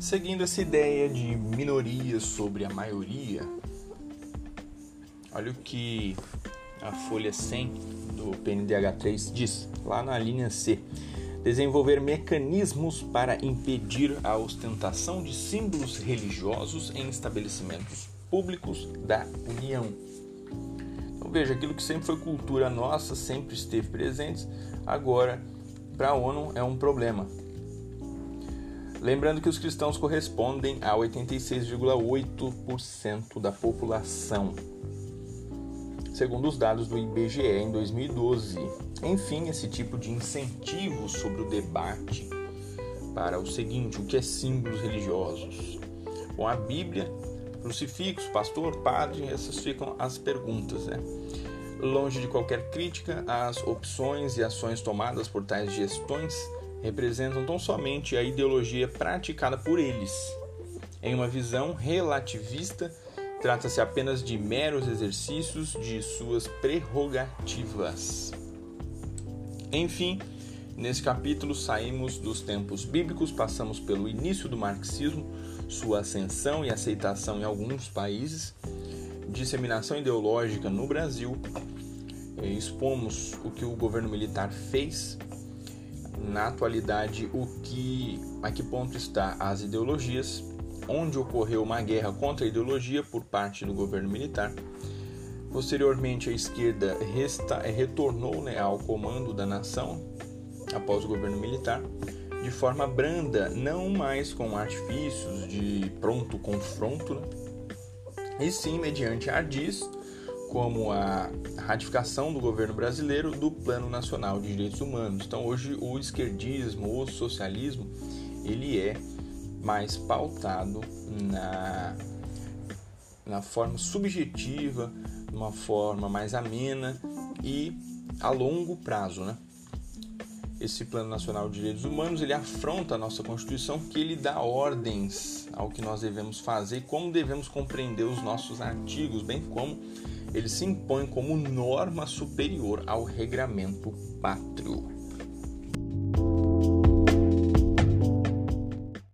seguindo essa ideia de minoria sobre a maioria, olha o que a folha 100 do PNDH3 diz, lá na linha C. Desenvolver mecanismos para impedir a ostentação de símbolos religiosos em estabelecimentos públicos da União. Então veja, aquilo que sempre foi cultura nossa, sempre esteve presente, agora para a ONU é um problema. Lembrando que os cristãos correspondem a 86,8% da população segundo os dados do IBGE em 2012. Enfim, esse tipo de incentivo sobre o debate para o seguinte: o que é símbolos religiosos? Bom, a Bíblia, crucifixo, pastor, padre, essas ficam as perguntas, né? Longe de qualquer crítica, as opções e ações tomadas por tais gestões representam tão somente a ideologia praticada por eles, em uma visão relativista Trata-se apenas de meros exercícios de suas prerrogativas. Enfim, nesse capítulo saímos dos tempos bíblicos, passamos pelo início do marxismo, sua ascensão e aceitação em alguns países, disseminação ideológica no Brasil, expomos o que o governo militar fez, na atualidade o que a que ponto está as ideologias onde ocorreu uma guerra contra a ideologia por parte do governo militar. Posteriormente, a esquerda resta, retornou né, ao comando da nação após o governo militar de forma branda, não mais com artifícios de pronto confronto, né? e sim mediante ardis, como a ratificação do governo brasileiro do Plano Nacional de Direitos Humanos. Então, hoje o esquerdismo, o socialismo, ele é mais pautado na, na forma subjetiva, uma forma mais amena e a longo prazo, né? Esse Plano Nacional de Direitos Humanos ele afronta a nossa Constituição, que ele dá ordens ao que nós devemos fazer, como devemos compreender os nossos artigos, bem como ele se impõe como norma superior ao regramento pátrio.